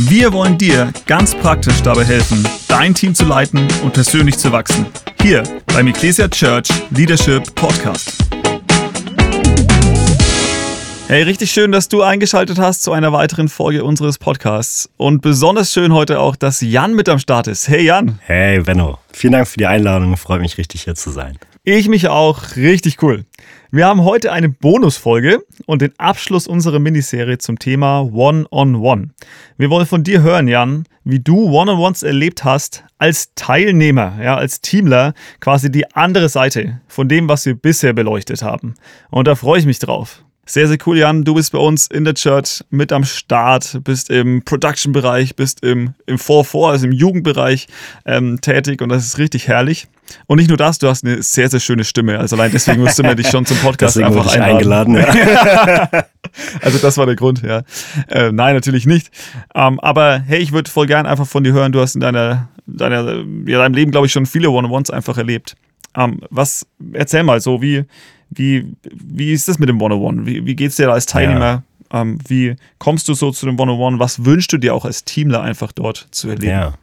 Wir wollen dir ganz praktisch dabei helfen, dein Team zu leiten und persönlich zu wachsen. Hier beim Ecclesia Church Leadership Podcast. Hey, richtig schön, dass du eingeschaltet hast zu einer weiteren Folge unseres Podcasts. Und besonders schön heute auch, dass Jan mit am Start ist. Hey Jan. Hey Benno, vielen Dank für die Einladung. Freut mich richtig hier zu sein. Ich mich auch. Richtig cool. Wir haben heute eine Bonusfolge und den Abschluss unserer Miniserie zum Thema One-on-One. -on -One. Wir wollen von dir hören, Jan, wie du One-on-Ones erlebt hast als Teilnehmer, ja, als Teamler, quasi die andere Seite von dem, was wir bisher beleuchtet haben. Und da freue ich mich drauf. Sehr, sehr cool, Jan. Du bist bei uns in der Church mit am Start, bist im Production-Bereich, bist im, im 4-4, also im Jugendbereich ähm, tätig und das ist richtig herrlich. Und nicht nur das, du hast eine sehr, sehr schöne Stimme. Also allein deswegen musste man dich schon zum Podcast deswegen einfach einladen. eingeladen. Ja. also das war der Grund, ja. Äh, nein, natürlich nicht. Ähm, aber hey, ich würde voll gern einfach von dir hören. Du hast in deiner, deiner, ja, deinem Leben, glaube ich, schon viele One-on-Ones einfach erlebt. Ähm, was, erzähl mal so, wie, wie, wie ist das mit dem One-on-One? Wie, wie geht es dir da als Teilnehmer? Ja. Ähm, wie kommst du so zu dem One-on-One? Was wünschst du dir auch als Teamler einfach dort zu erleben? Ja.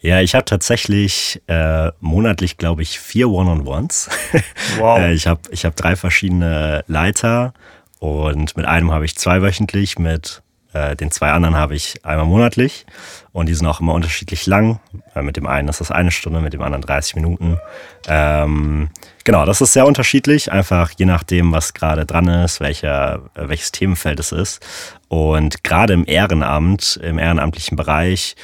Ja, ich habe tatsächlich äh, monatlich, glaube ich, vier One-on-Ones. Wow. äh, ich habe ich hab drei verschiedene Leiter und mit einem habe ich zweiwöchentlich, mit äh, den zwei anderen habe ich einmal monatlich und die sind auch immer unterschiedlich lang. Äh, mit dem einen ist das eine Stunde, mit dem anderen 30 Minuten. Ähm, genau, das ist sehr unterschiedlich, einfach je nachdem, was gerade dran ist, welcher, äh, welches Themenfeld es ist. Und gerade im Ehrenamt, im ehrenamtlichen Bereich,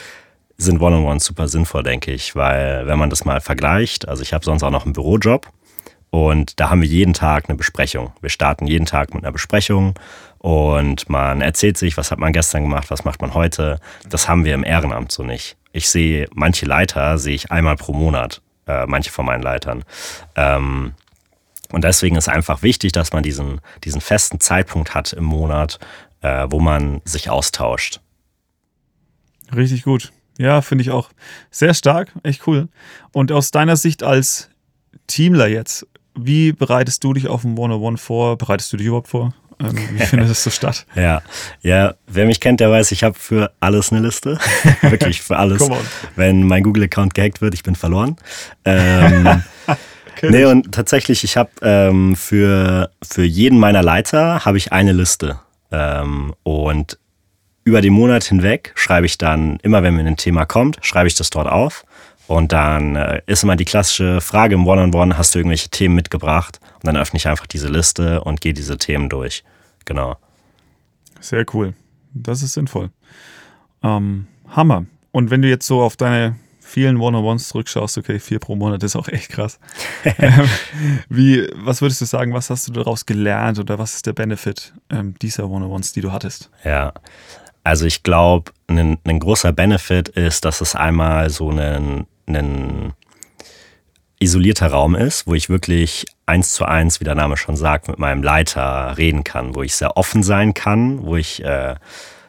sind One-on-Ones super sinnvoll, denke ich, weil wenn man das mal vergleicht, also ich habe sonst auch noch einen Bürojob und da haben wir jeden Tag eine Besprechung. Wir starten jeden Tag mit einer Besprechung und man erzählt sich, was hat man gestern gemacht, was macht man heute. Das haben wir im Ehrenamt so nicht. Ich sehe manche Leiter, sehe ich einmal pro Monat, äh, manche von meinen Leitern. Ähm, und deswegen ist einfach wichtig, dass man diesen, diesen festen Zeitpunkt hat im Monat, äh, wo man sich austauscht. Richtig gut. Ja, finde ich auch sehr stark, echt cool. Und aus deiner Sicht als Teamler jetzt, wie bereitest du dich auf ein One-on-One vor? Bereitest du dich überhaupt vor? Ähm, wie findet es so statt? Ja, ja, wer mich kennt, der weiß, ich habe für alles eine Liste. Wirklich für alles. Wenn mein Google-Account gehackt wird, ich bin verloren. Ähm, nee, und tatsächlich, ich habe ähm, für, für jeden meiner Leiter habe ich eine Liste. Ähm, und über den Monat hinweg schreibe ich dann, immer wenn mir ein Thema kommt, schreibe ich das dort auf. Und dann äh, ist immer die klassische Frage im One-on-One, -on -One, hast du irgendwelche Themen mitgebracht? Und dann öffne ich einfach diese Liste und gehe diese Themen durch. Genau. Sehr cool. Das ist sinnvoll. Ähm, Hammer. Und wenn du jetzt so auf deine vielen One-on-Ones zurückschaust, okay, vier pro Monat ist auch echt krass. Ähm, wie, was würdest du sagen, was hast du daraus gelernt oder was ist der Benefit ähm, dieser One-on-Ones, die du hattest? Ja, also ich glaube, ein, ein, großer Benefit ist, dass es einmal so ein, ein isolierter Raum ist, wo ich wirklich eins zu eins, wie der Name schon sagt, mit meinem Leiter reden kann, wo ich sehr offen sein kann, wo ich, äh,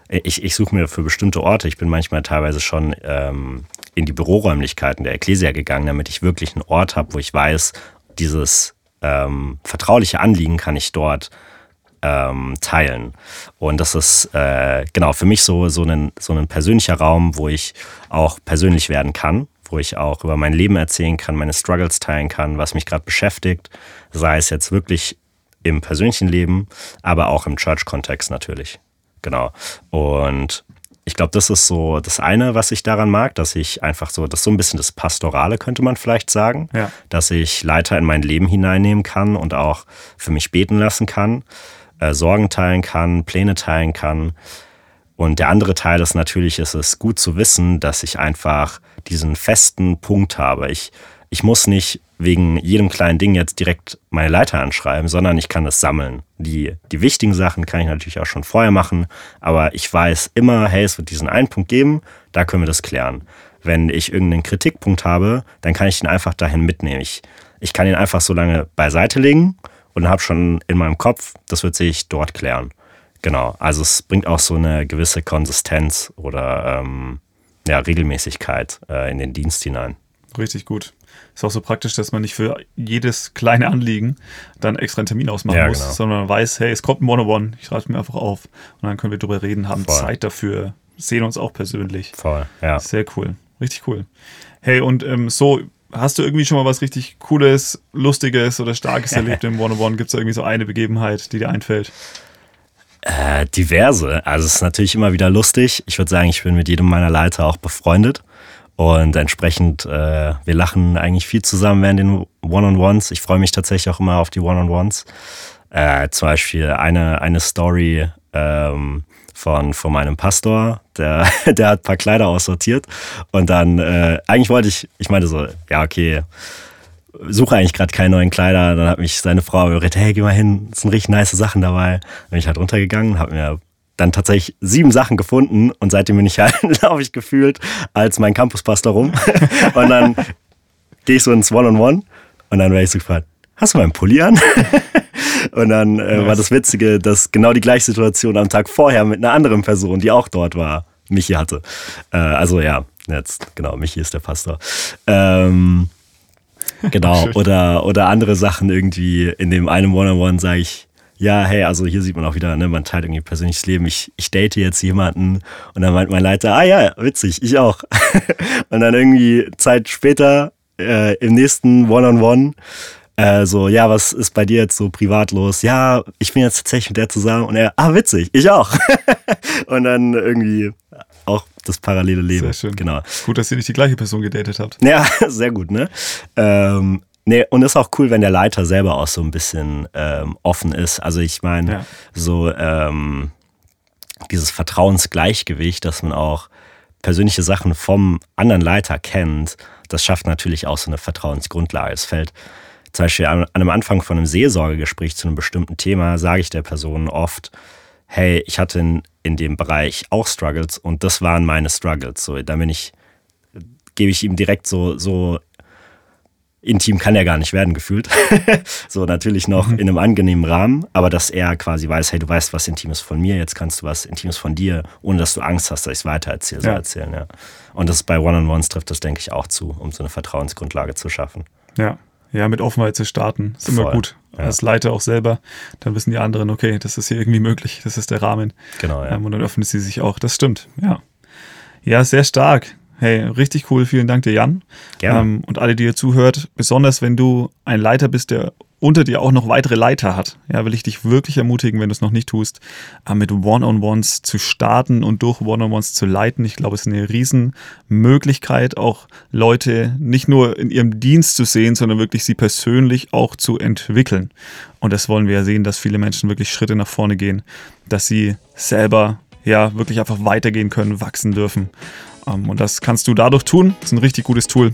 ich, ich suche mir für bestimmte Orte, ich bin manchmal teilweise schon ähm, in die Büroräumlichkeiten der Ecclesia gegangen, damit ich wirklich einen Ort habe, wo ich weiß, dieses ähm, vertrauliche Anliegen kann ich dort ähm, teilen. Und das ist äh, genau für mich so, so, ein, so ein persönlicher Raum, wo ich auch persönlich werden kann, wo ich auch über mein Leben erzählen kann, meine Struggles teilen kann, was mich gerade beschäftigt, sei es jetzt wirklich im persönlichen Leben, aber auch im Church-Kontext natürlich. Genau. Und ich glaube, das ist so das eine, was ich daran mag, dass ich einfach so, das ist so ein bisschen das Pastorale, könnte man vielleicht sagen, ja. dass ich Leiter in mein Leben hineinnehmen kann und auch für mich beten lassen kann äh, Sorgen teilen kann, Pläne teilen kann. Und der andere Teil ist natürlich, es ist gut zu wissen, dass ich einfach diesen festen Punkt habe. Ich, ich muss nicht wegen jedem kleinen Ding jetzt direkt meine Leiter anschreiben, sondern ich kann es sammeln. Die, die wichtigen Sachen kann ich natürlich auch schon vorher machen, aber ich weiß immer, hey, es wird diesen einen Punkt geben, da können wir das klären. Wenn ich irgendeinen Kritikpunkt habe, dann kann ich ihn einfach dahin mitnehmen. Ich, ich kann ihn einfach so lange beiseite legen und habe schon in meinem Kopf, das wird sich dort klären. Genau, also es bringt auch so eine gewisse Konsistenz oder ähm, ja, Regelmäßigkeit äh, in den Dienst hinein. Richtig gut. Ist auch so praktisch, dass man nicht für jedes kleine Anliegen dann extra einen Termin ausmachen ja, muss, genau. sondern man weiß, hey, es kommt ein One-on-One, ich schreibe mir einfach auf und dann können wir drüber reden, haben Voll. Zeit dafür, sehen uns auch persönlich. Voll, ja. Sehr cool. Richtig cool. Hey, und ähm, so, hast du irgendwie schon mal was richtig Cooles, Lustiges oder Starkes erlebt im One-on-One? Gibt es irgendwie so eine Begebenheit, die dir einfällt? Äh, diverse. Also es ist natürlich immer wieder lustig. Ich würde sagen, ich bin mit jedem meiner Leiter auch befreundet. Und entsprechend, äh, wir lachen eigentlich viel zusammen während den One-on-Ones. Ich freue mich tatsächlich auch immer auf die One-on-Ones. Äh, zum Beispiel eine, eine Story ähm, von, von meinem Pastor, der, der hat ein paar Kleider aussortiert. Und dann, äh, eigentlich wollte ich, ich meinte so, ja, okay, suche eigentlich gerade keine neuen Kleider. Dann hat mich seine Frau überredet, hey, geh mal hin, es sind richtig nice Sachen dabei. Dann bin ich halt runtergegangen, habe mir dann tatsächlich sieben Sachen gefunden und seitdem bin ich halt, laufe ich gefühlt als mein Campuspastor rum. und dann gehe ich so ins One-on-One -on -One und dann werde ich so gefragt, hast du meinen Pulli an? und dann äh, nice. war das Witzige, dass genau die gleiche Situation am Tag vorher mit einer anderen Person, die auch dort war, Michi hatte. Äh, also ja, jetzt, genau, Michi ist der Pastor. Ähm, genau, oder, oder andere Sachen irgendwie in dem einen One-on-One sage ich, ja, hey, also hier sieht man auch wieder, ne, man teilt irgendwie persönliches Leben. Ich, ich date jetzt jemanden und dann meint mein Leiter, ah ja, witzig, ich auch. und dann irgendwie Zeit später äh, im nächsten One-on-One -on -One, äh, so, ja, was ist bei dir jetzt so privat los? Ja, ich bin jetzt tatsächlich mit der zusammen und er, ah, witzig, ich auch. und dann irgendwie auch das parallele Leben. Sehr schön. Genau. Gut, dass ihr nicht die gleiche Person gedatet habt. Ja, sehr gut, ne? Ähm, Nee, und ist auch cool, wenn der Leiter selber auch so ein bisschen ähm, offen ist. Also ich meine, ja. so ähm, dieses Vertrauensgleichgewicht, dass man auch persönliche Sachen vom anderen Leiter kennt, das schafft natürlich auch so eine Vertrauensgrundlage. Es fällt zum Beispiel an, einem Anfang von einem Seelsorgegespräch zu einem bestimmten Thema, sage ich der Person oft, hey, ich hatte in, in dem Bereich auch Struggles und das waren meine Struggles. So, dann bin ich, gebe ich ihm direkt so, so intim kann er gar nicht werden, gefühlt. so natürlich noch mhm. in einem angenehmen Rahmen, aber dass er quasi weiß, hey, du weißt was Intimes von mir, jetzt kannst du was Intimes von dir, ohne dass du Angst hast, dass ich es weitererzähle, so ja. erzählen, ja. Und das bei One-on-Ones trifft das, denke ich, auch zu, um so eine Vertrauensgrundlage zu schaffen. Ja, ja, mit Offenheit zu starten. Ist immer Voll. gut. Ja. Als Leiter auch selber. Dann wissen die anderen, okay, das ist hier irgendwie möglich. Das ist der Rahmen. Genau, ja. Ähm, und dann öffnen sie sich auch. Das stimmt, ja. Ja, sehr stark. Hey, richtig cool. Vielen Dank dir, Jan. Gerne. Ähm, und alle, die ihr zuhört, besonders wenn du ein Leiter bist, der unter dir auch noch weitere Leiter hat, ja, will ich dich wirklich ermutigen, wenn du es noch nicht tust, äh, mit One-on-Ones zu starten und durch One-on-Ones zu leiten. Ich glaube, es ist eine Riesenmöglichkeit, auch Leute nicht nur in ihrem Dienst zu sehen, sondern wirklich sie persönlich auch zu entwickeln. Und das wollen wir ja sehen, dass viele Menschen wirklich Schritte nach vorne gehen, dass sie selber ja wirklich einfach weitergehen können, wachsen dürfen. Ähm, und das kannst du dadurch tun. Das ist ein richtig gutes Tool.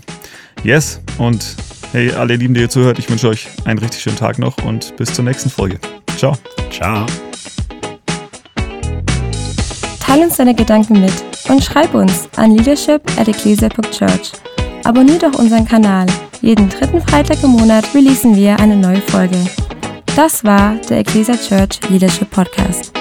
Yes. Und hey, alle Lieben, die ihr zuhört, ich wünsche euch einen richtig schönen Tag noch und bis zur nächsten Folge. Ciao. Ciao. Teil uns deine Gedanken mit und schreib uns an leadership at ecclesia.church. Abonnier doch unseren Kanal. Jeden dritten Freitag im Monat releasen wir eine neue Folge. Das war der Ecclesia Church Leadership Podcast.